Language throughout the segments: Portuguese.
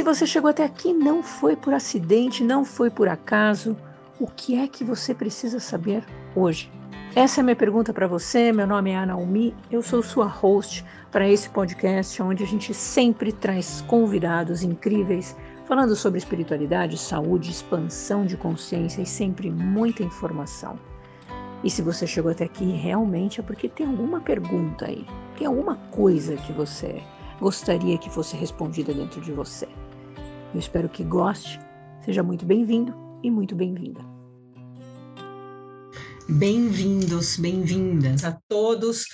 se você chegou até aqui, não foi por acidente, não foi por acaso. O que é que você precisa saber hoje? Essa é a minha pergunta para você. Meu nome é Ana Umi, eu sou sua host para esse podcast, onde a gente sempre traz convidados incríveis falando sobre espiritualidade, saúde, expansão de consciência e sempre muita informação. E se você chegou até aqui, realmente é porque tem alguma pergunta aí, tem alguma coisa que você gostaria que fosse respondida dentro de você. Eu espero que goste. Seja muito bem-vindo e muito bem-vinda. Bem-vindos, bem-vindas a todos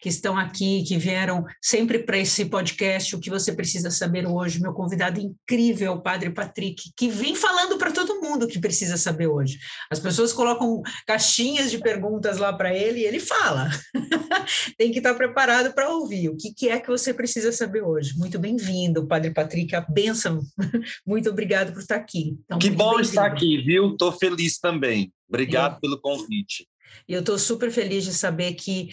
que estão aqui, que vieram sempre para esse podcast, o que você precisa saber hoje. Meu convidado incrível, o Padre Patrick, que vem falando para todo mundo o que precisa saber hoje. As pessoas colocam caixinhas de perguntas lá para ele e ele fala. Tem que estar preparado para ouvir. O que, que é que você precisa saber hoje? Muito bem-vindo, Padre Patrick, a bênção. Muito obrigado por estar aqui. Então, que bom estar aqui, viu? Estou feliz também. Obrigado é. pelo convite. E eu estou super feliz de saber que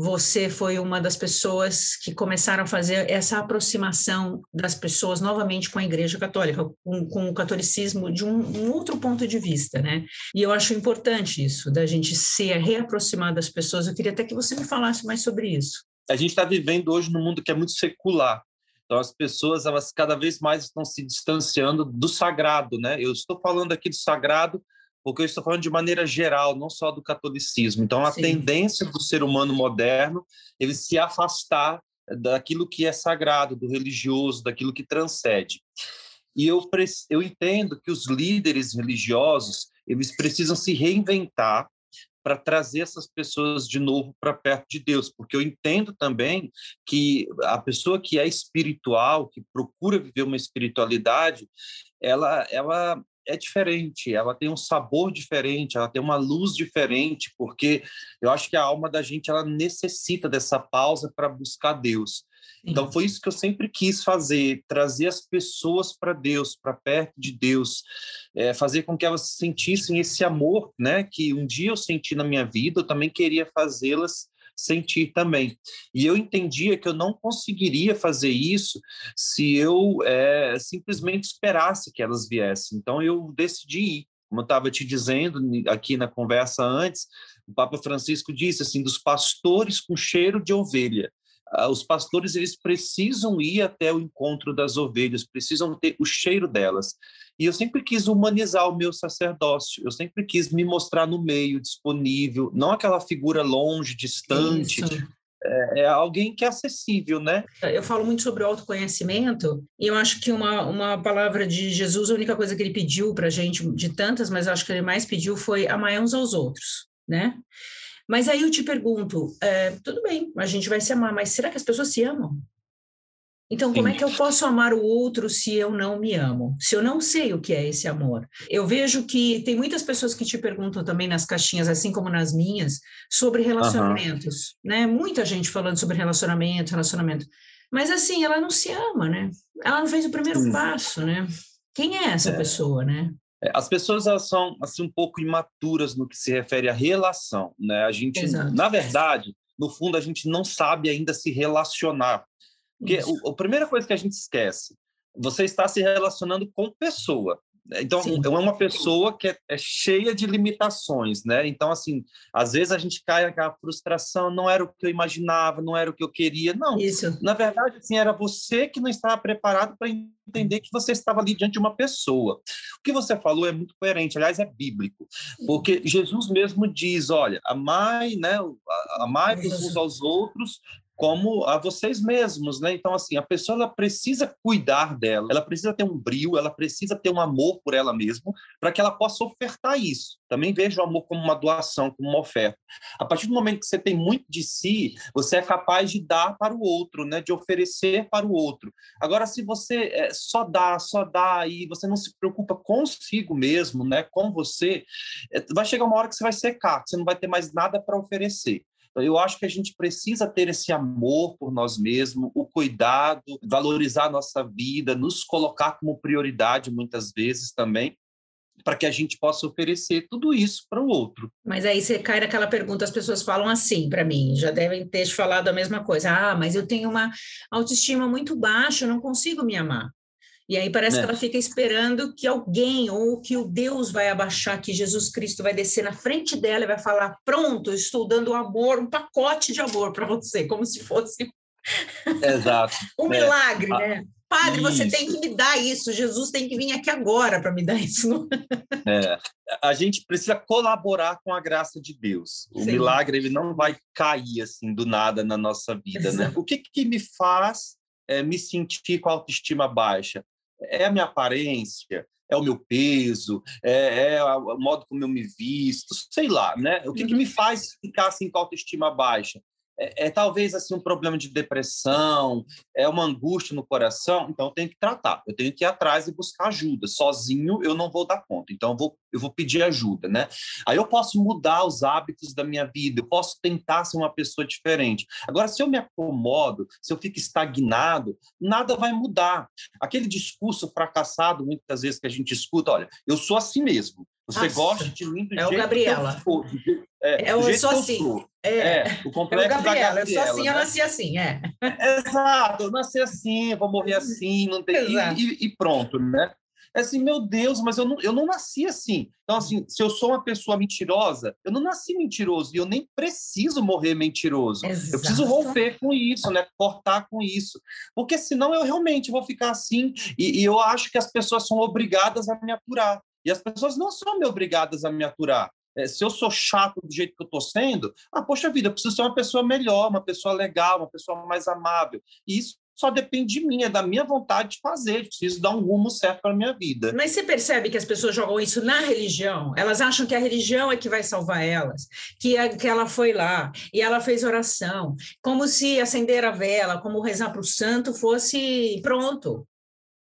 você foi uma das pessoas que começaram a fazer essa aproximação das pessoas novamente com a Igreja Católica, com, com o catolicismo de um, um, outro ponto de vista, né? E eu acho importante isso, da gente se reaproximar das pessoas. Eu queria até que você me falasse mais sobre isso. A gente está vivendo hoje num mundo que é muito secular. Então, as pessoas, elas cada vez mais estão se distanciando do sagrado, né? Eu estou falando aqui do sagrado porque eu estou falando de maneira geral, não só do catolicismo. Então, a Sim. tendência do ser humano moderno ele se afastar daquilo que é sagrado, do religioso, daquilo que transcende. E eu, eu entendo que os líderes religiosos eles precisam se reinventar para trazer essas pessoas de novo para perto de Deus, porque eu entendo também que a pessoa que é espiritual, que procura viver uma espiritualidade, ela, ela é diferente, ela tem um sabor diferente, ela tem uma luz diferente, porque eu acho que a alma da gente ela necessita dessa pausa para buscar Deus. Então foi isso que eu sempre quis fazer, trazer as pessoas para Deus, para perto de Deus, é, fazer com que elas sentissem esse amor, né, que um dia eu senti na minha vida, eu também queria fazê-las sentir também. E eu entendia que eu não conseguiria fazer isso se eu é, simplesmente esperasse que elas viessem. Então eu decidi ir. Como eu estava te dizendo aqui na conversa antes, o Papa Francisco disse assim: dos pastores com cheiro de ovelha. Ah, os pastores eles precisam ir até o encontro das ovelhas, precisam ter o cheiro delas. E eu sempre quis humanizar o meu sacerdócio, eu sempre quis me mostrar no meio, disponível, não aquela figura longe, distante. É, é, alguém que é acessível, né? Eu falo muito sobre o autoconhecimento e eu acho que uma, uma palavra de Jesus, a única coisa que ele pediu para a gente, de tantas, mas acho que ele mais pediu foi amar uns aos outros, né? Mas aí eu te pergunto, é, tudo bem, a gente vai se amar, mas será que as pessoas se amam? Então, como é que eu posso amar o outro se eu não me amo? Se eu não sei o que é esse amor? Eu vejo que tem muitas pessoas que te perguntam também nas caixinhas, assim como nas minhas, sobre relacionamentos, uhum. né? Muita gente falando sobre relacionamento, relacionamento. Mas assim, ela não se ama, né? Ela não fez o primeiro Sim. passo, né? Quem é essa é. pessoa, né? É, as pessoas elas são assim um pouco imaturas no que se refere à relação, né? A gente, Exato. na verdade, no fundo a gente não sabe ainda se relacionar porque o, a primeira coisa que a gente esquece, você está se relacionando com pessoa. Então, Sim. é uma pessoa que é, é, cheia de limitações, né? Então, assim, às vezes a gente cai naquela frustração, não era o que eu imaginava, não era o que eu queria. Não, Isso. na verdade, assim, era você que não estava preparado para entender que você estava ali diante de uma pessoa. O que você falou é muito coerente, aliás, é bíblico, porque Jesus mesmo diz, olha, amai, né, amai uns aos outros como a vocês mesmos, né? Então, assim, a pessoa ela precisa cuidar dela, ela precisa ter um brilho, ela precisa ter um amor por ela mesma, para que ela possa ofertar isso. Também vejo o amor como uma doação, como uma oferta. A partir do momento que você tem muito de si, você é capaz de dar para o outro, né? De oferecer para o outro. Agora, se você é, só dá, só dá e você não se preocupa consigo mesmo, né? Com você, é, vai chegar uma hora que você vai secar, você não vai ter mais nada para oferecer. Eu acho que a gente precisa ter esse amor por nós mesmos, o cuidado, valorizar a nossa vida, nos colocar como prioridade muitas vezes também, para que a gente possa oferecer tudo isso para o outro. Mas aí você cai naquela pergunta, as pessoas falam assim para mim, já devem ter te falado a mesma coisa. Ah, mas eu tenho uma autoestima muito baixa, eu não consigo me amar. E aí parece é. que ela fica esperando que alguém ou que o Deus vai abaixar, que Jesus Cristo vai descer na frente dela e vai falar: Pronto, estou dando amor, um pacote de amor para você, como se fosse Exato. um é. milagre, né? Padre, isso. você tem que me dar isso. Jesus tem que vir aqui agora para me dar isso. É, a gente precisa colaborar com a graça de Deus. O Sim. milagre ele não vai cair assim do nada na nossa vida, né? O que, que me faz é, me sentir com a autoestima baixa? É a minha aparência? É o meu peso? É, é o modo como eu me visto? Sei lá, né? O que, que me uhum. faz ficar assim com a autoestima baixa? É, é, talvez assim um problema de depressão, é uma angústia no coração, então eu tenho que tratar, eu tenho que ir atrás e buscar ajuda. Sozinho eu não vou dar conta, então eu vou, eu vou pedir ajuda, né? Aí eu posso mudar os hábitos da minha vida, eu posso tentar ser uma pessoa diferente. Agora, se eu me acomodo, se eu fico estagnado, nada vai mudar. Aquele discurso fracassado, muitas vezes que a gente escuta, olha, eu sou assim mesmo. Você Nossa, gosta de mim do é jeito o Gabriela. que eu sou. É, é eu sou assim. É, é, o complexo é o Gabriela, da Gabriela. Eu sou assim, né? eu nasci assim, é. Exato, eu nasci assim, vou morrer assim, não tem... E, e, pronto, né? É assim, meu Deus, mas eu não, eu não nasci assim. Então, assim, se eu sou uma pessoa mentirosa, eu não nasci mentiroso e eu nem preciso morrer mentiroso. Exato. Eu preciso romper com isso, né? Cortar com isso. Porque senão eu realmente vou ficar assim e, e eu acho que as pessoas são obrigadas a me aturar. E as pessoas não são me obrigadas a me aturar. É, se eu sou chato do jeito que eu estou sendo, ah, poxa vida, eu preciso ser uma pessoa melhor, uma pessoa legal, uma pessoa mais amável. E isso só depende de mim, é da minha vontade de fazer, preciso dar um rumo certo para a minha vida. Mas você percebe que as pessoas jogam isso na religião? Elas acham que a religião é que vai salvar elas, que, a, que ela foi lá e ela fez oração, como se acender a vela, como rezar para o santo fosse pronto.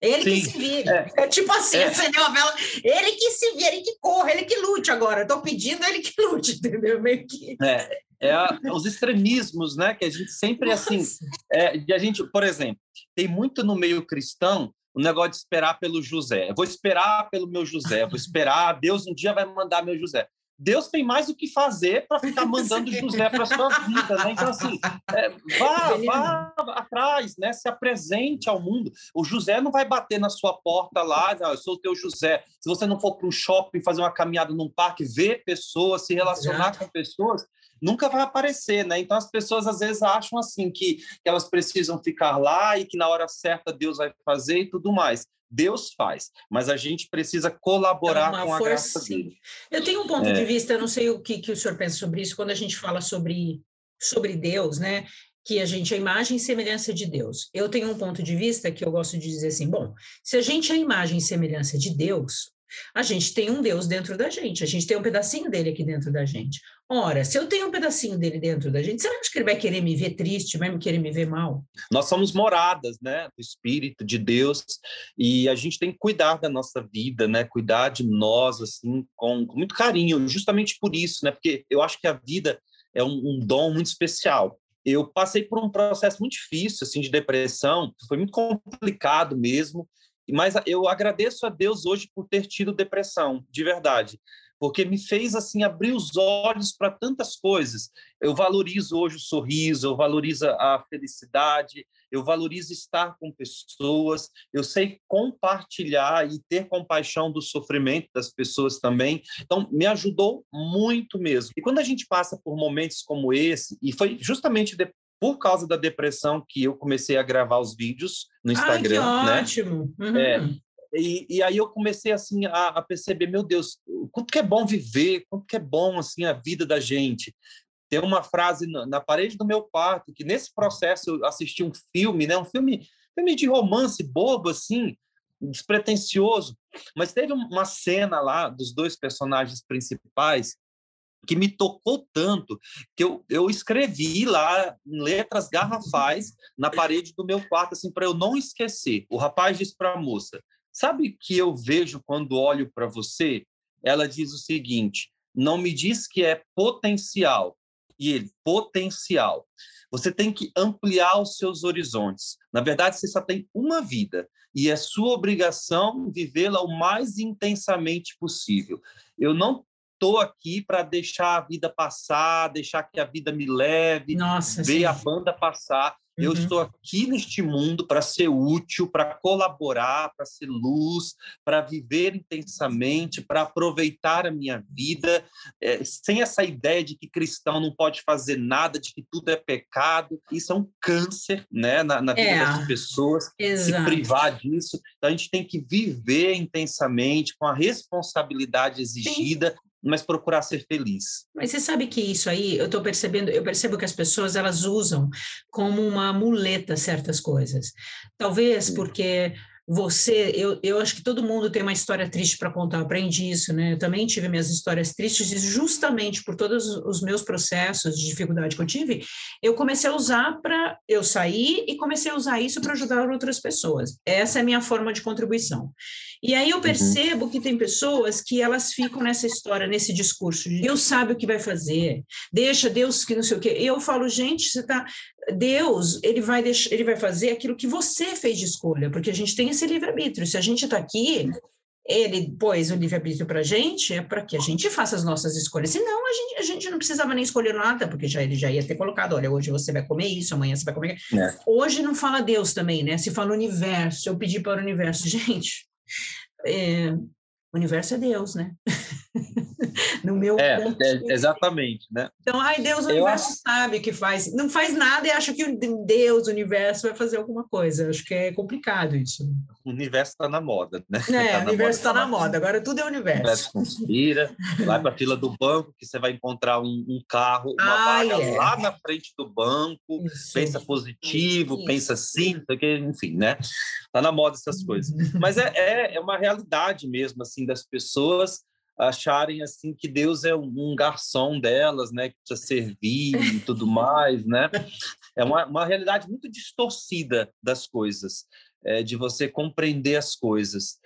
Ele Sim, que se vire. É, é tipo assim, é. acendeu a vela, ele que se vire, ele que corra, ele que lute agora. Estou pedindo ele que lute, entendeu? Meio que. É, é a, os extremismos, né? Que a gente sempre assim. É, e a gente, por exemplo, tem muito no meio cristão o negócio de esperar pelo José. Eu vou esperar pelo meu José, vou esperar, Deus um dia vai mandar meu José. Deus tem mais o que fazer para ficar mandando José para sua vida, né? Então assim, é, vá, vá atrás, né? Se apresente ao mundo. O José não vai bater na sua porta lá, ah, eu sou o teu José. Se você não for para um shopping, fazer uma caminhada num parque, ver pessoas, se relacionar Exato. com pessoas, nunca vai aparecer, né? Então as pessoas às vezes acham assim que, que elas precisam ficar lá e que na hora certa Deus vai fazer e tudo mais. Deus faz, mas a gente precisa colaborar com a força, graça dele. Eu tenho um ponto é. de vista, eu não sei o que, que o senhor pensa sobre isso, quando a gente fala sobre, sobre Deus, né? Que a gente é imagem e semelhança de Deus. Eu tenho um ponto de vista que eu gosto de dizer assim: bom, se a gente é a imagem e semelhança de Deus, a gente tem um Deus dentro da gente, a gente tem um pedacinho dele aqui dentro da gente. Ora, se eu tenho um pedacinho dele dentro da gente, acha que ele vai querer me ver triste, vai me querer me ver mal? Nós somos moradas, né, do Espírito de Deus, e a gente tem que cuidar da nossa vida, né, cuidar de nós, assim, com, com muito carinho, justamente por isso, né, porque eu acho que a vida é um, um dom muito especial eu passei por um processo muito difícil, assim, de depressão, foi muito complicado mesmo, mas eu agradeço a Deus hoje por ter tido depressão, de verdade, porque me fez assim abrir os olhos para tantas coisas. Eu valorizo hoje o sorriso, eu valorizo a felicidade, eu valorizo estar com pessoas, eu sei compartilhar e ter compaixão do sofrimento das pessoas também. Então, me ajudou muito mesmo. E quando a gente passa por momentos como esse, e foi justamente por causa da depressão que eu comecei a gravar os vídeos no Instagram, Ai, né? ótimo. Uhum. É, e, e, aí eu comecei assim a, a, perceber, meu Deus, quanto que é bom viver, quanto que é bom assim a vida da gente. Tem uma frase na, na parede do meu quarto que nesse processo eu assisti um filme, né? Um filme, filme de romance bobo assim, despretensioso, mas teve uma cena lá dos dois personagens principais que me tocou tanto que eu, eu escrevi lá em letras garrafais na parede do meu quarto, assim, para eu não esquecer. O rapaz disse para a moça: Sabe que eu vejo quando olho para você? Ela diz o seguinte: não me diz que é potencial. E ele, potencial. Você tem que ampliar os seus horizontes. Na verdade, você só tem uma vida e é sua obrigação vivê-la o mais intensamente possível. Eu não estou aqui para deixar a vida passar, deixar que a vida me leve, Nossa, ver sim. a banda passar. Eu uhum. estou aqui neste mundo para ser útil, para colaborar, para ser luz, para viver intensamente, para aproveitar a minha vida, é, sem essa ideia de que cristão não pode fazer nada, de que tudo é pecado. Isso é um câncer né, na, na vida é. das pessoas, Exato. se privar disso. Então, a gente tem que viver intensamente, com a responsabilidade exigida, Sim mas procurar ser feliz. Mas você sabe que isso aí, eu estou percebendo, eu percebo que as pessoas elas usam como uma muleta certas coisas. Talvez porque você, eu, eu acho que todo mundo tem uma história triste para contar, eu aprendi isso, né? Eu também tive minhas histórias tristes e justamente por todos os meus processos de dificuldade que eu tive, eu comecei a usar para eu sair e comecei a usar isso para ajudar outras pessoas. Essa é a minha forma de contribuição. E aí eu uhum. percebo uhum. que tem pessoas que elas ficam nessa história, nesse discurso de Deus sabe o que vai fazer, deixa Deus que não sei o quê. Eu falo, gente, você tá Deus, ele vai deixar, ele vai fazer aquilo que você fez de escolha, porque a gente tem esse livre-arbítrio. Se a gente está aqui, ele pôs o livre-arbítrio para a gente, é para que a gente faça as nossas escolhas. Senão, a gente, a gente não precisava nem escolher nada, porque já, ele já ia ter colocado: olha, hoje você vai comer isso, amanhã você vai comer. É. Hoje não fala Deus também, né? Se fala universo, eu pedi para o universo. Gente, é, o universo é Deus, né? no meu é, é, exatamente, né? Então, ai, Deus, o universo acho... sabe que faz. Não faz nada e acha que Deus, o universo, vai fazer alguma coisa. Acho que é complicado isso. O universo está na moda, né? É, tá o universo está na, moda, tá. Agora tudo é universo. O universo conspira, vai para a fila do banco, que você vai encontrar um, um carro, uma ai, vaga é. lá na frente do banco, isso. pensa positivo, isso. pensa assim, enfim, né? Está na moda essas coisas. Mas é, é, é uma realidade mesmo, assim, das pessoas acharem assim que Deus é um garçom delas, né, que precisa servir e tudo mais, né? É uma, uma realidade muito distorcida das coisas é, de você compreender as coisas.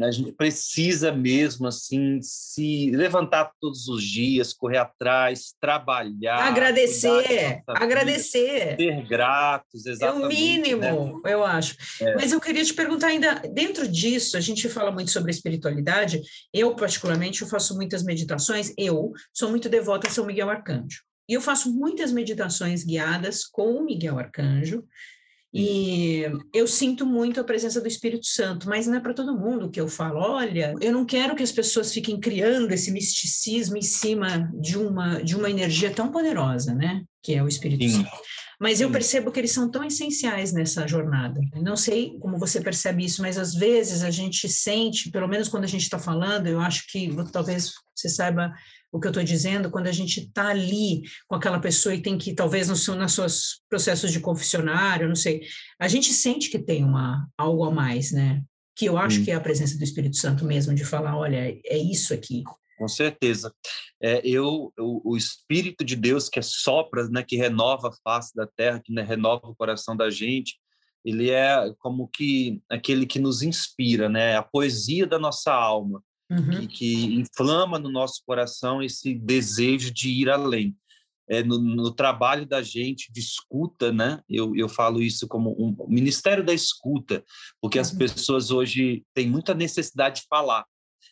A gente precisa mesmo assim se levantar todos os dias, correr atrás, trabalhar, agradecer, agradecer, vida, ser gratos, exatamente. É o mínimo, né? eu acho. É. Mas eu queria te perguntar ainda dentro disso, a gente fala muito sobre espiritualidade. Eu particularmente eu faço muitas meditações. Eu sou muito devota a São Miguel Arcanjo. E eu faço muitas meditações guiadas com o Miguel Arcanjo, e eu sinto muito a presença do Espírito Santo, mas não é para todo mundo que eu falo. Olha, eu não quero que as pessoas fiquem criando esse misticismo em cima de uma, de uma energia tão poderosa, né? Que é o Espírito Sim. Santo. Mas eu percebo que eles são tão essenciais nessa jornada. Não sei como você percebe isso, mas às vezes a gente sente, pelo menos quando a gente está falando, eu acho que talvez você saiba o que eu estou dizendo, quando a gente está ali com aquela pessoa e tem que, talvez, no seu, nos seus processos de confessionário, não sei, a gente sente que tem uma, algo a mais, né? Que eu acho hum. que é a presença do Espírito Santo mesmo, de falar, olha, é isso aqui. Com certeza. É, eu, o, o Espírito de Deus que é sopra, né, que renova a face da terra, que né, renova o coração da gente, ele é como que aquele que nos inspira, né? A poesia da nossa alma uhum. que, que, inflama no nosso coração esse desejo de ir além. É, no, no, trabalho da gente de escuta, né? Eu, eu falo isso como um ministério da escuta, porque uhum. as pessoas hoje têm muita necessidade de falar.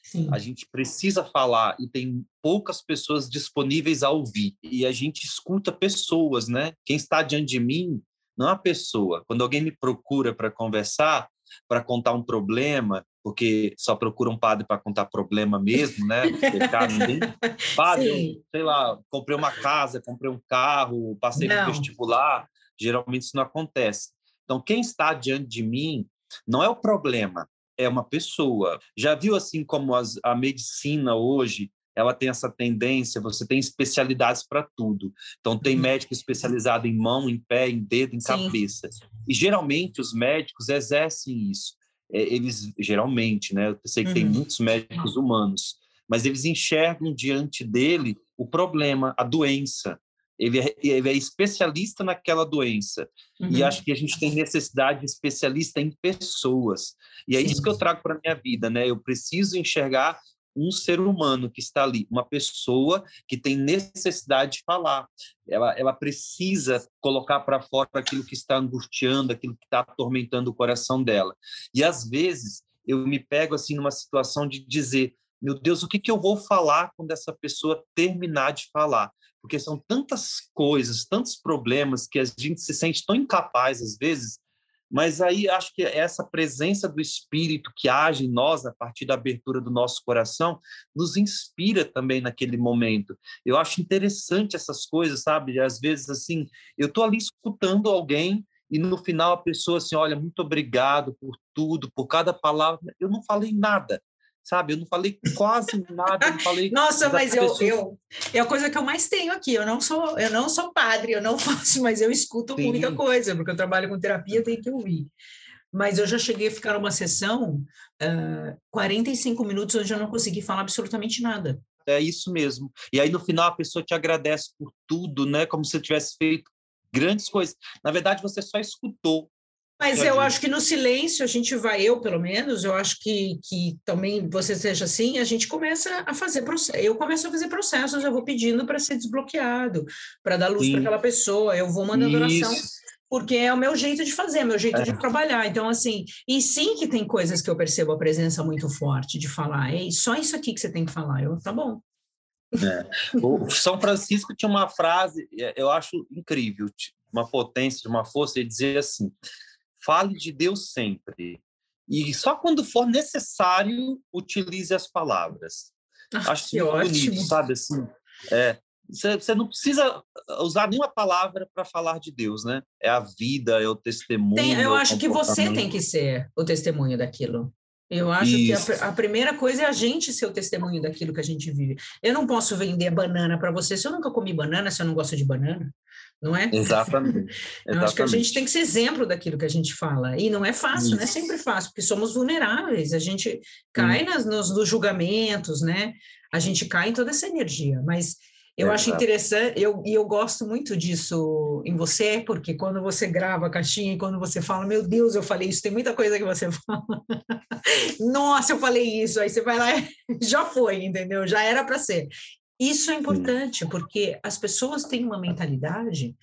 Sim. A gente precisa falar e tem poucas pessoas disponíveis a ouvir. E a gente escuta pessoas, né? Quem está diante de mim não é a pessoa. Quando alguém me procura para conversar, para contar um problema, porque só procura um padre para contar problema mesmo, né? ninguém. Padre, sei lá, comprei uma casa, comprei um carro, passei no vestibular. Geralmente isso não acontece. Então, quem está diante de mim não é o problema, é uma pessoa. Já viu assim como as, a medicina hoje ela tem essa tendência, você tem especialidades para tudo. Então, tem uhum. médico especializado em mão, em pé, em dedo, em Sim. cabeça. E geralmente os médicos exercem isso. É, eles, geralmente, né? Eu sei que uhum. tem muitos médicos humanos, mas eles enxergam diante dele o problema, a doença. Ele é, ele é especialista naquela doença. Uhum. E acho que a gente tem necessidade de especialista em pessoas. E é Sim. isso que eu trago para a minha vida, né? Eu preciso enxergar um ser humano que está ali, uma pessoa que tem necessidade de falar. Ela, ela precisa colocar para fora aquilo que está angustiando, aquilo que está atormentando o coração dela. E às vezes eu me pego assim numa situação de dizer: meu Deus, o que, que eu vou falar quando essa pessoa terminar de falar? porque são tantas coisas, tantos problemas que a gente se sente tão incapaz às vezes mas aí acho que essa presença do Espírito que age em nós a partir da abertura do nosso coração nos inspira também naquele momento. Eu acho interessante essas coisas, sabe? Às vezes assim, eu estou ali escutando alguém e no final a pessoa assim, olha, muito obrigado por tudo, por cada palavra. Eu não falei nada, sabe? Eu não falei quase nada, não falei. Nossa, mas eu, pessoa... eu é a coisa que eu mais tenho aqui. Eu não sou, eu não sou padre, eu não faço, mas eu escuto Sim. muita coisa, porque eu trabalho com terapia, eu tenho que ouvir. Mas eu já cheguei a ficar numa sessão uh, 45 minutos onde eu não consegui falar absolutamente nada. É isso mesmo. E aí no final a pessoa te agradece por tudo, né? Como se você tivesse feito grandes coisas. Na verdade, você só escutou, mas eu acho que no silêncio a gente vai, eu pelo menos, eu acho que, que também você seja assim, a gente começa a fazer processos. Eu começo a fazer processos, eu vou pedindo para ser desbloqueado, para dar luz para aquela pessoa, eu vou mandando oração, porque é o meu jeito de fazer, é o meu jeito é. de trabalhar. Então, assim, e sim que tem coisas que eu percebo a presença muito forte de falar, ei, só isso aqui que você tem que falar. Eu, tá bom. É. O São Francisco tinha uma frase, é, eu acho incrível, uma potência, uma força, ele dizia assim Fale de Deus sempre. E só quando for necessário, utilize as palavras. Ah, Acho que bonito, sabe? Assim, é, você não precisa usar nenhuma palavra para falar de Deus, né? É a vida, é o testemunho. Tem, eu é acho que você tem que ser o testemunho daquilo. Eu acho Isso. que a, a, primeira coisa é a gente ser o testemunho daquilo que a gente vive. Eu não posso vender banana para você se eu nunca comi banana, se eu não gosto de banana não é? Exatamente. Eu acho que a gente tem que ser exemplo daquilo que a gente fala. E não é fácil, não é sempre fácil, porque somos vulneráveis, a gente cai nas, nos, nos, julgamentos, né? A gente cai em toda essa energia, mas eu é, acho interessante, eu, e eu gosto muito disso em você, porque quando você grava a caixinha e quando você fala, meu Deus, eu falei isso, tem muita coisa que você fala. Nossa, eu falei isso, aí você vai lá, já foi, entendeu? Já era para ser. Isso é importante, porque as pessoas têm uma mentalidade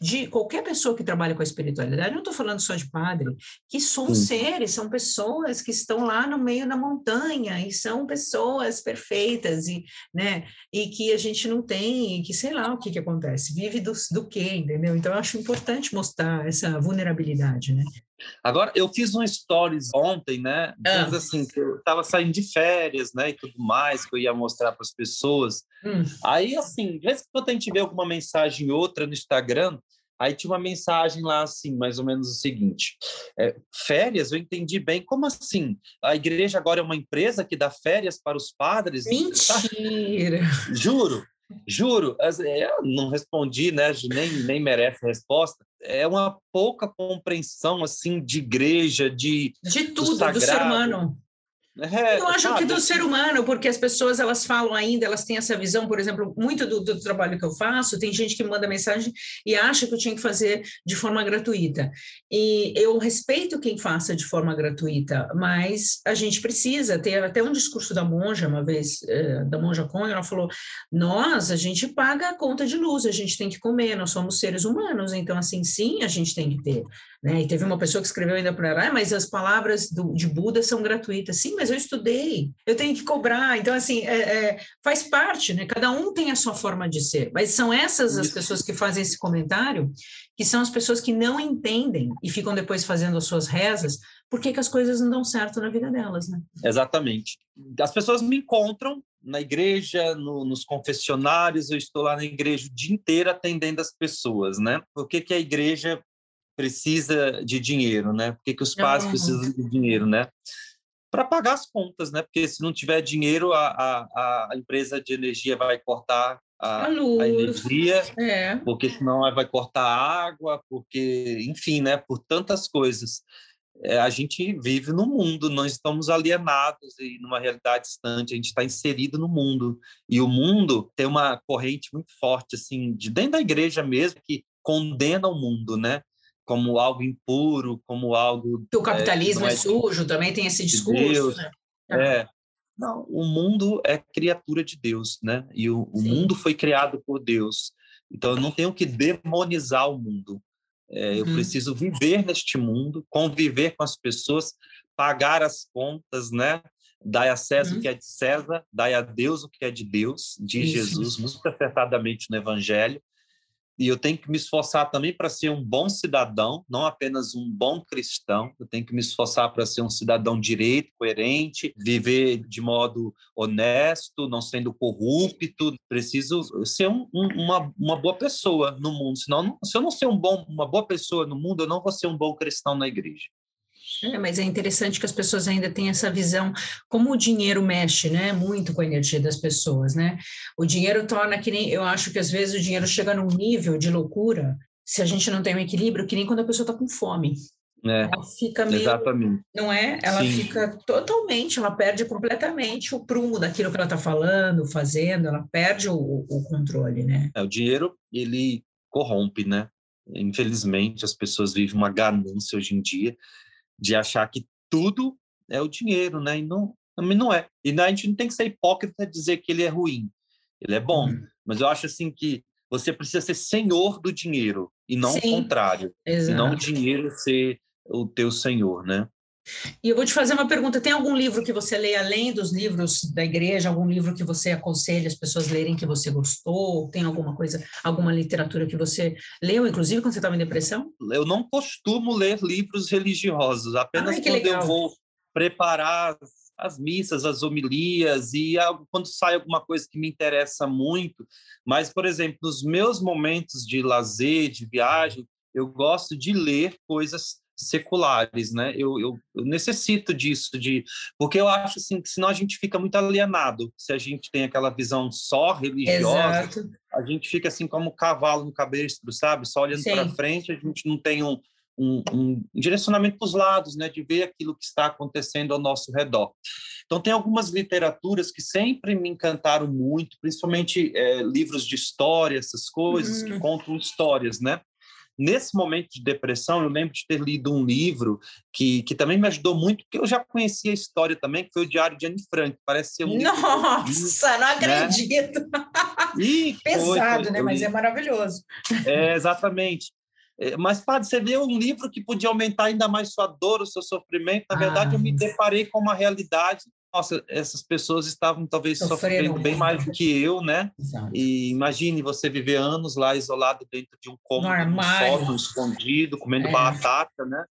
de qualquer pessoa que trabalha com a espiritualidade, não estou falando só de padre, que são seres, são pessoas que estão lá no meio da montanha e são pessoas perfeitas e, né, e que a gente não tem, e que sei lá o que, que acontece, vive do, do quê, entendeu? Então eu acho importante mostrar essa vulnerabilidade, né? Agora, eu fiz um stories ontem, né? Ah. assim, que eu estava saindo de férias, né? E tudo mais, que eu ia mostrar para as pessoas. Hum. Aí, assim, de vez em quando a gente vê alguma mensagem outra no Instagram, aí tinha uma mensagem lá, assim, mais ou menos o seguinte: é, férias, eu entendi bem. Como assim? A igreja agora é uma empresa que dá férias para os padres? Mentira! Juro. Juro, eu não respondi, né? Nem, nem merece a resposta. É uma pouca compreensão assim de igreja, de de tudo do, do ser humano. É, eu acho que do ser humano, porque as pessoas elas falam ainda, elas têm essa visão, por exemplo, muito do, do, trabalho que eu faço, tem gente que manda mensagem e acha que eu tinha que fazer de forma gratuita. E eu respeito quem faça de forma gratuita, mas a gente precisa ter até um discurso da monja, uma vez, eh, da monja Conha, ela falou: nós, a gente paga a conta de luz, a gente tem que comer, nós somos seres humanos, então, assim, sim, a gente tem que ter. Né? E teve uma pessoa que escreveu ainda para ela, ah, mas as palavras do, de Buda são gratuitas. Sim, mas eu estudei, eu tenho que cobrar. Então, assim, é, é, faz parte, né? Cada um tem a sua forma de ser. Mas são essas as pessoas que fazem esse comentário, que são as pessoas que não entendem e ficam depois fazendo as suas rezas, por que as coisas não dão certo na vida delas, né? Exatamente. As pessoas me encontram na igreja, no, nos confessionários, eu estou lá na igreja o dia inteiro atendendo as pessoas, né? Por que, que a igreja precisa de dinheiro, né? Por que, que os pais uhum. precisam de dinheiro, né? Para pagar as contas, né? Porque se não tiver dinheiro, a, a, a empresa de energia vai cortar a, a, a energia, é. porque senão vai cortar a água, porque, enfim, né? Por tantas coisas. É, a gente vive no mundo, nós estamos alienados e numa realidade distante, a gente está inserido no mundo. E o mundo tem uma corrente muito forte, assim, de dentro da igreja mesmo, que condena o mundo, né? Como algo impuro, como algo. Que o capitalismo é, é, sujo, também tem esse discurso. Deus. Né? É. Não, o mundo é criatura de Deus, né? E o, o mundo foi criado por Deus. Então, eu não tenho que demonizar o mundo. É, eu uhum. preciso viver neste mundo, conviver com as pessoas, pagar as contas, né? Dai a César uhum. o que é de César, dai a Deus o que é de Deus, diz isso, Jesus muito acertadamente no Evangelho. E eu tenho que me esforçar também para ser um bom cidadão, não apenas um bom cristão. Eu tenho que me esforçar para ser um cidadão direito, coerente, viver de modo honesto, não sendo corrupto. Preciso ser um, um, uma, uma boa pessoa no mundo. Senão, se eu não ser um bom, uma boa pessoa no mundo, eu não vou ser um bom cristão na igreja. É, mas é interessante que as pessoas ainda têm essa visão, como o dinheiro mexe, né, muito com a energia das pessoas, né? O dinheiro torna que nem, eu acho que às vezes o dinheiro chega num nível de loucura, se a gente não tem um equilíbrio, que nem quando a pessoa está com fome. É, ela fica meio, exatamente. não é? Ela Sim. fica totalmente, ela perde completamente o prumo daquilo que ela está falando, fazendo, ela perde o, o controle, né? É, o dinheiro, ele corrompe, né? Infelizmente, as pessoas vivem uma ganância hoje em dia de achar que tudo é o dinheiro, né? E não, não é. E a gente não tem que ser hipócrita dizer que ele é ruim. Ele é bom, uhum. mas eu acho assim que você precisa ser senhor do dinheiro e não Sim, o contrário. Exato. E não o dinheiro ser o teu senhor, né? E eu vou te fazer uma pergunta: tem algum livro que você lê além dos livros da igreja? Algum livro que você aconselha as pessoas lerem que você gostou? Tem alguma coisa, alguma literatura que você leu, inclusive quando você estava em depressão? Eu não costumo ler livros religiosos, apenas Ai, quando legal. eu vou preparar as missas, as homilias e quando sai alguma coisa que me interessa muito. Mas, por exemplo, nos meus momentos de lazer, de viagem, eu gosto de ler coisas seculares, né? Eu, eu, eu, necessito disso, de porque eu acho assim que senão a gente fica muito alienado. Se a gente tem aquela visão só religiosa, Exato. a gente fica assim como um cavalo no cabestro, sabe? Só olhando para frente, a gente não tem um, um, um direcionamento para os lados, né? De ver aquilo que está acontecendo ao nosso redor. Então tem algumas literaturas que sempre me encantaram muito, principalmente é, livros de história, essas coisas que uhum. contam histórias, né? Nesse momento de depressão, eu lembro de ter lido um livro que, que também me ajudou muito, porque eu já conhecia a história também, que foi o Diário de Anne Frank. Parece ser um Nossa, não né? acredito! Né? E Pesado, foi, né? Mas é maravilhoso. É, exatamente. É, mas, padre, você vê um livro que podia aumentar ainda mais sua dor, o seu sofrimento. Na verdade, ah. eu me ah. deparei com uma realidade nossa, essas pessoas estavam talvez Sofreram sofrendo bem mais do que eu, né? Exato. E imagine você viver anos lá isolado dentro de um cômodo, um sótão escondido, comendo é. batata, né?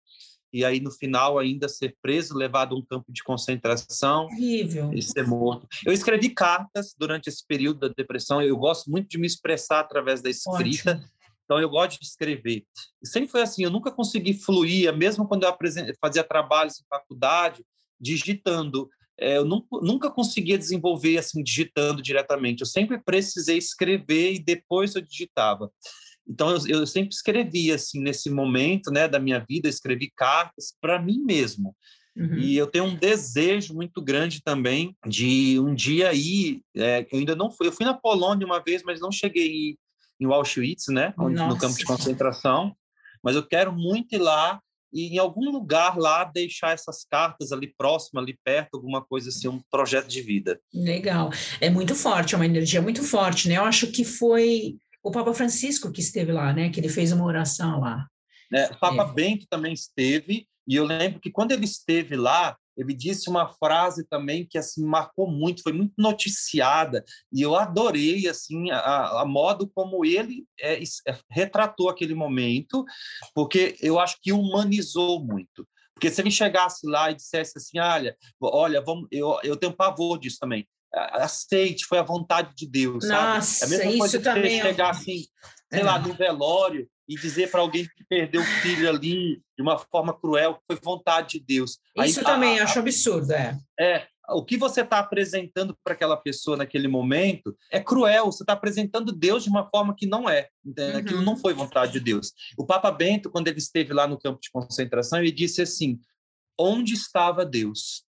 E aí no final ainda ser preso, levado a um campo de concentração Horrível. e ser morto. Eu escrevi cartas durante esse período da depressão. Eu gosto muito de me expressar através da escrita. Ótimo. Então, eu gosto de escrever. E sempre foi assim, eu nunca consegui fluir, mesmo quando eu fazia trabalhos em faculdade, digitando eu nunca, nunca conseguia desenvolver assim digitando diretamente. Eu sempre precisei escrever e depois eu digitava. Então eu, eu sempre escrevia assim nesse momento, né, da minha vida, escrevi cartas para mim mesmo. Uhum. E eu tenho um desejo muito grande também de um dia ir. É, eu ainda não fui. Eu fui na Polônia uma vez, mas não cheguei em Auschwitz, né, no campo de concentração. Mas eu quero muito ir lá e em algum lugar lá deixar essas cartas ali próximo, ali perto, alguma coisa assim, um projeto de vida. Legal. É muito forte, é uma energia muito forte, né? Eu acho que foi o Papa Francisco que esteve lá, né? Que ele fez uma oração lá. É, o Papa é. Bento também esteve, e eu lembro que quando ele esteve lá, ele disse uma frase também que assim marcou muito, foi muito noticiada e eu adorei assim a, a modo como ele é, é, retratou aquele momento, porque eu acho que humanizou muito. Porque se ele chegasse lá e dissesse assim, olha, olha, vamos, eu, eu tenho pavor disso também. Aceite, foi a vontade de Deus, Nossa, sabe? É a mesma coisa que você é chegar assim, sei é. lá, no velório e dizer para alguém que perdeu o filho ali de uma forma cruel foi vontade de Deus. Isso Aí, também a, acho absurdo, é. É, o que você está apresentando para aquela pessoa naquele momento é cruel. Você está apresentando Deus de uma forma que não é. Uhum. Aquilo não foi vontade de Deus. O Papa Bento, quando ele esteve lá no campo de concentração, ele disse assim: onde estava Deus?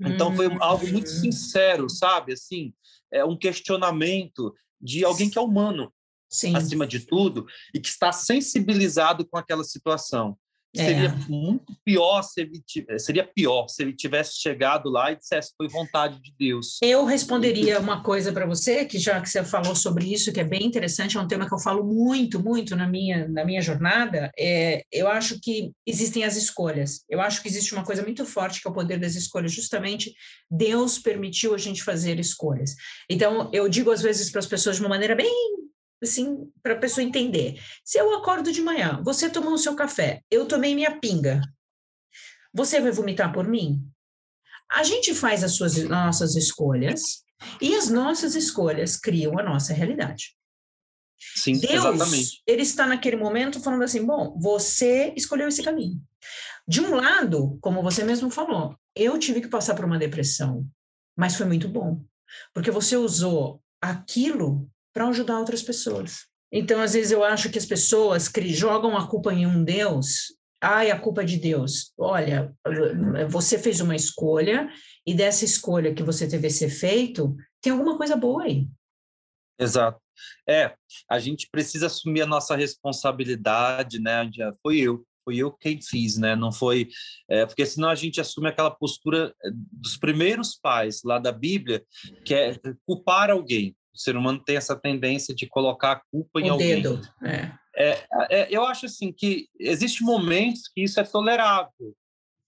Então foi algo muito sincero, sabe? Assim, é um questionamento de alguém que é humano. Sim. acima de tudo, e que está sensibilizado com aquela situação. Seria é. muito pior se ele seria pior se ele tivesse chegado lá e dissesse foi vontade de Deus. Eu responderia uma coisa para você, que já que você falou sobre isso, que é bem interessante, é um tema que eu falo muito, muito na minha na minha jornada. É, eu acho que existem as escolhas. Eu acho que existe uma coisa muito forte que é o poder das escolhas. Justamente Deus permitiu a gente fazer escolhas. Então eu digo às vezes para as pessoas de uma maneira bem assim, para a pessoa entender. Se eu acordo de manhã, você tomou o seu café, eu tomei minha pinga, você vai vomitar por mim? A gente faz as suas nossas escolhas e as nossas escolhas criam a nossa realidade. Sim, Deus, exatamente. Ele está naquele momento falando assim: bom, você escolheu esse caminho. De um lado, como você mesmo falou, eu tive que passar por uma depressão, mas foi muito bom, porque você usou aquilo para ajudar outras pessoas. Então, às vezes, eu acho que as pessoas jogam a culpa em um Deus. Ai, a culpa é de Deus. Olha, você fez uma escolha e dessa escolha que você teve ser feito, tem alguma coisa boa aí. Exato. É, a gente precisa assumir a nossa responsabilidade, né? Foi eu, foi eu quem fiz, né? Não foi, é, porque senão a gente assume aquela postura dos primeiros pais lá da Bíblia, que é culpar alguém. O ser humano tem essa tendência de colocar a culpa em o alguém. Dedo, é. É, é, eu acho assim que existem momentos que isso é tolerável.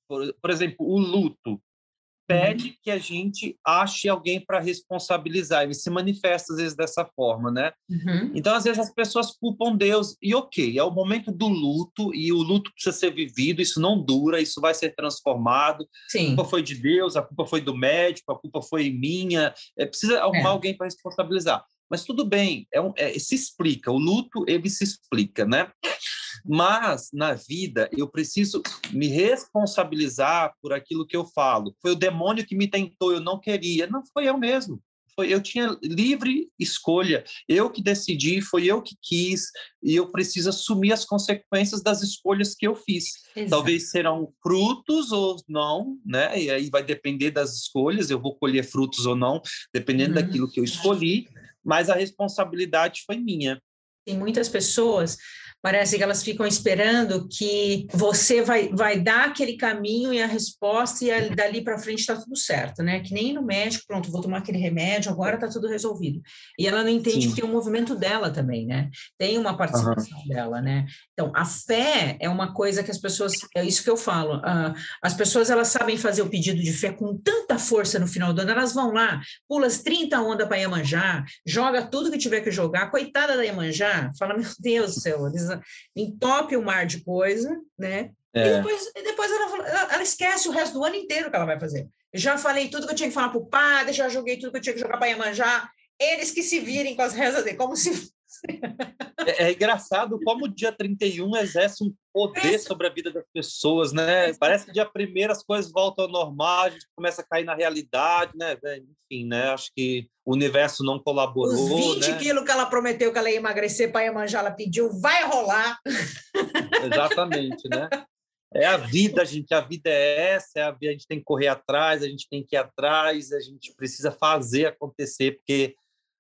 Por, por exemplo, o luto pede uhum. que a gente ache alguém para responsabilizar. Ele se manifesta às vezes dessa forma, né? Uhum. Então, às vezes as pessoas culpam Deus e ok, é o momento do luto e o luto precisa ser vivido. Isso não dura, isso vai ser transformado. Sim. A culpa foi de Deus, a culpa foi do médico, a culpa foi minha. É, precisa arrumar é. alguém para responsabilizar. Mas tudo bem, é, um, é se explica. O luto ele se explica, né? Mas na vida eu preciso me responsabilizar por aquilo que eu falo. Foi o demônio que me tentou, eu não queria. Não foi eu mesmo. Foi, eu tinha livre escolha, eu que decidi, foi eu que quis, e eu preciso assumir as consequências das escolhas que eu fiz. Exato. Talvez serão frutos ou não, né? E aí vai depender das escolhas, eu vou colher frutos ou não, dependendo uhum. daquilo que eu escolhi, mas a responsabilidade foi minha. Tem muitas pessoas Parece que elas ficam esperando que você vai, vai dar aquele caminho e a resposta, e dali para frente está tudo certo, né? Que nem no médico, pronto, vou tomar aquele remédio, agora está tudo resolvido. E ela não entende Sim. que tem um movimento dela também, né? Tem uma participação uhum. dela, né? Então, a fé é uma coisa que as pessoas, é isso que eu falo, uh, as pessoas elas sabem fazer o pedido de fé com tanta força no final do ano, elas vão lá, pula as 30 ondas para Iemanjá, joga tudo que tiver que jogar, coitada da Iemanjá, fala, meu Deus do céu, eles entope o mar de coisa, né? É. E depois, e depois ela, ela, esquece o resto do ano inteiro que ela vai fazer. Eu já falei tudo que eu tinha que falar para o padre, já joguei tudo que eu tinha que jogar para Iemanjá, eles que se virem com as rezas dele, como se é, é, engraçado como o dia 31 exerce um poder sobre a vida das pessoas, né? Parece que dia primeiro as coisas voltam ao normal, a gente começa a cair na realidade, né? Enfim, né? Acho que o universo não colaborou. Os 20 né? quilos que ela prometeu que ela ia emagrecer para Iemanjá, ela pediu, vai rolar. Exatamente, né? É a vida, gente. A vida é essa. É a, vida, a gente tem que correr atrás, a gente tem que ir atrás, a gente precisa fazer acontecer, porque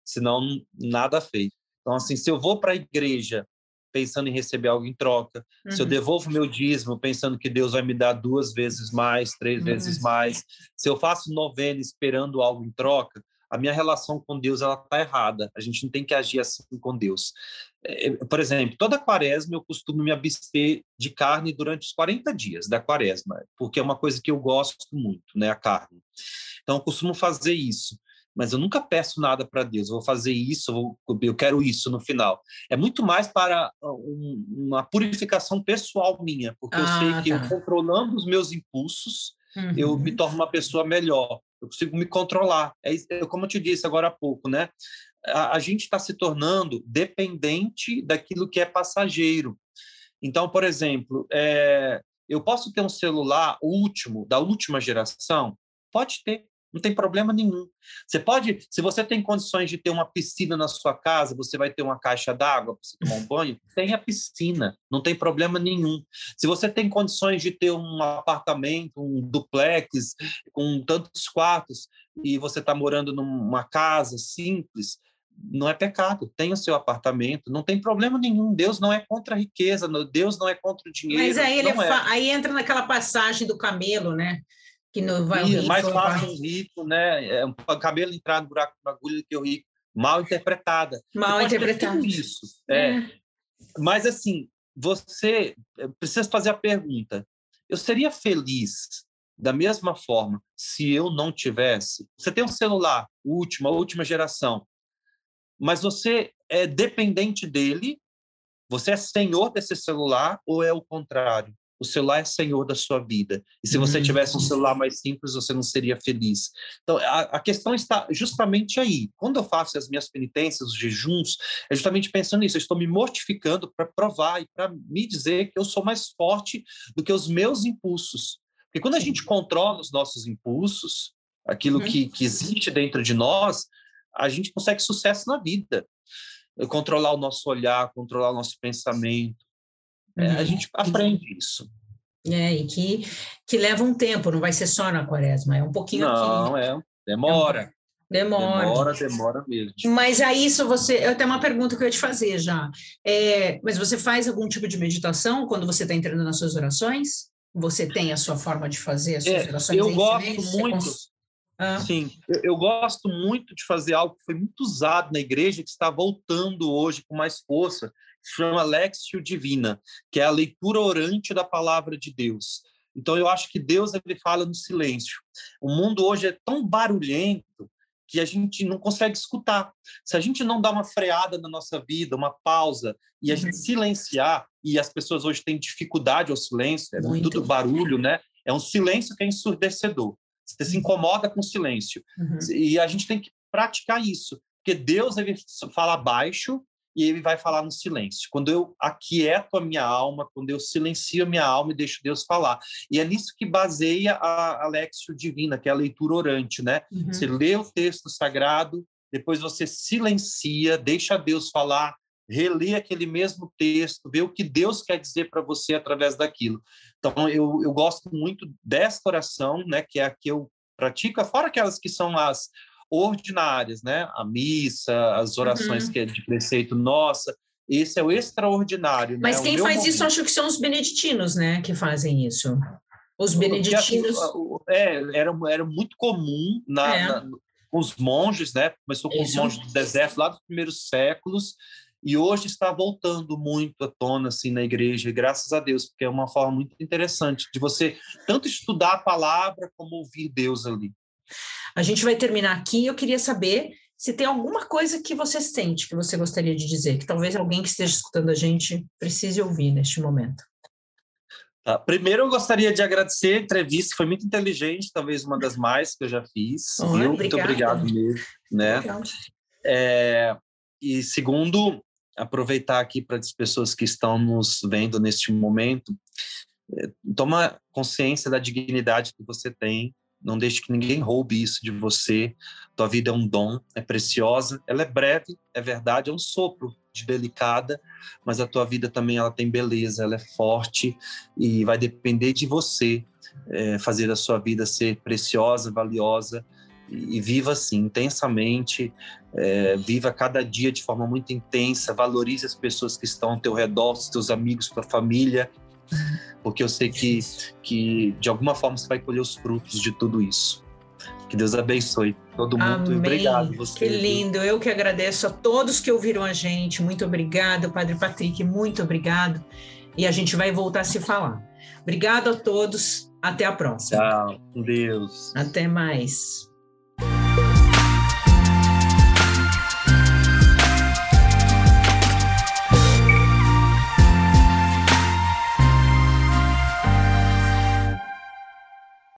senão nada feito. Então, assim, se eu vou para a igreja pensando em receber algo em troca, uhum. se eu uhum. devolvo meu dízimo pensando que Deus vai me dar duas vezes mais, três uhum. vezes mais, se eu faço novena esperando algo em troca, a minha relação com Deus ela está errada. A gente não tem que agir assim com Deus. É, por exemplo, toda quaresma eu costumo me abster de carne durante os 40 dias da quaresma, porque é uma coisa que eu gosto muito, né, a carne. Então, eu costumo fazer isso mas eu nunca peço nada para Deus, eu vou fazer isso, eu, vou, eu, quero isso no final. É muito mais para ah, um, uma purificação pessoal minha, porque ah, eu sei que tá. eu controlando os meus impulsos, uhum. eu me torno uma pessoa melhor, eu consigo me controlar. É, é como eu te disse agora há pouco, né? A, a gente está se tornando dependente daquilo que é passageiro. Então, por exemplo, é, eu posso ter um celular último, da última geração? Pode ter não tem problema nenhum. Você pode, se você tem condições de ter uma piscina na sua casa, você vai ter uma caixa d'água para você tomar um banho, tem a piscina, não tem problema nenhum. Se você tem condições de ter um apartamento, um duplex com tantos quartos e você está morando numa casa simples, não é pecado. Tem o seu apartamento, não tem problema nenhum. Deus não é contra a riqueza, Deus não é contra o dinheiro. Mas aí, ele é. aí entra naquela passagem do camelo, né? Que não vai e, mais fácil o rico, né? É um camelo entrar no buraco de agulha do que o rico. Mal interpretada. Mal interpretada. Isso. É. é. Mas assim, você precisa fazer a pergunta: eu seria feliz da mesma forma se eu não tivesse? Você tem um celular, última, última geração mas você é dependente dele, você é senhor desse celular ou é o contrário? O celular é senhor da sua vida. E se você tivesse um celular mais simples, você não seria feliz. Então, a, a questão está justamente aí. Quando eu faço as minhas penitências, os jejuns, é justamente pensando nisso. Eu estou me mortificando para provar e para me dizer que eu sou mais forte do que os meus impulsos. Porque quando a gente controla os nossos impulsos, aquilo uhum. que, que existe dentro de nós, a gente consegue sucesso na vida. Controlar o nosso olhar, controlar o nosso pensamento. É, a uhum. gente aprende isso. É, e que, que leva um tempo, não vai ser só na quaresma, é um pouquinho Não, aqui. é, demora. É. Demora. Demora, demora mesmo. Mas aí isso você. Eu tenho uma pergunta que eu ia te fazer já. É, mas você faz algum tipo de meditação quando você está entrando nas suas orações? Você tem a sua forma de fazer as suas é, orações? Eu gosto muito. Ah. Sim, eu, eu, gosto muito de fazer algo que foi muito usado na igreja, que está voltando hoje com mais força, se chama Lexio Divina, que é a leitura orante da palavra de Deus. Então, eu acho que Deus ele fala no silêncio. O mundo hoje é tão barulhento que a gente não consegue escutar. Se a gente não dá uma freada na nossa vida, uma pausa, e a gente uhum. silenciar, e as pessoas hoje têm dificuldade ao silêncio, é muito. tudo barulho, né? É um silêncio que é ensurdecedor. Você se incomoda com o silêncio. Uhum. E a gente tem que praticar isso, porque Deus ele fala baixo e ele vai falar no silêncio. Quando eu aquieto a minha alma, quando eu silencio a minha alma e deixo Deus falar. E é nisso que baseia a Alexio Divina, que é a leitura orante, né? Uhum. Você lê o texto sagrado, depois você silencia, deixa Deus falar, reler aquele mesmo texto, ver o que Deus quer dizer para você através daquilo. Então, eu, eu gosto muito desta oração, né, que é a que eu pratico, fora aquelas que são as ordinárias, né, a missa, as orações uhum. que é de preceito nossa, esse é o extraordinário. Mas né? quem faz momento. isso, acho que são os beneditinos, né, que fazem isso. Os beneditinos. É, era, era muito comum na, é. na, com os monges, né? Começou com isso. os monges do deserto lá dos primeiros séculos, e hoje está voltando muito à tona assim na igreja, e graças a Deus, porque é uma forma muito interessante de você tanto estudar a palavra como ouvir Deus ali. A gente vai terminar aqui. Eu queria saber se tem alguma coisa que você sente que você gostaria de dizer, que talvez alguém que esteja escutando a gente precise ouvir neste momento. Tá. Primeiro, eu gostaria de agradecer a entrevista, foi muito inteligente, talvez uma das mais que eu já fiz. Oh, muito obrigado mesmo. Né? É, e segundo, aproveitar aqui para as pessoas que estão nos vendo neste momento, é, toma consciência da dignidade que você tem, não deixe que ninguém roube isso de você. Tua vida é um dom, é preciosa, ela é breve, é verdade, é um sopro de delicada, mas a tua vida também ela tem beleza, ela é forte e vai depender de você é, fazer a sua vida ser preciosa, valiosa e, e viva assim intensamente, é, viva cada dia de forma muito intensa, valorize as pessoas que estão ao teu redor, os teus amigos, tua família, porque eu sei que, que de alguma forma você vai colher os frutos de tudo isso. Que Deus abençoe todo mundo Amém. e obrigado você. Que lindo, eu que agradeço a todos que ouviram a gente. Muito obrigado, Padre Patrick, muito obrigado. E a gente vai voltar a se falar. Obrigado a todos, até a próxima. Tchau, com Deus. Até mais.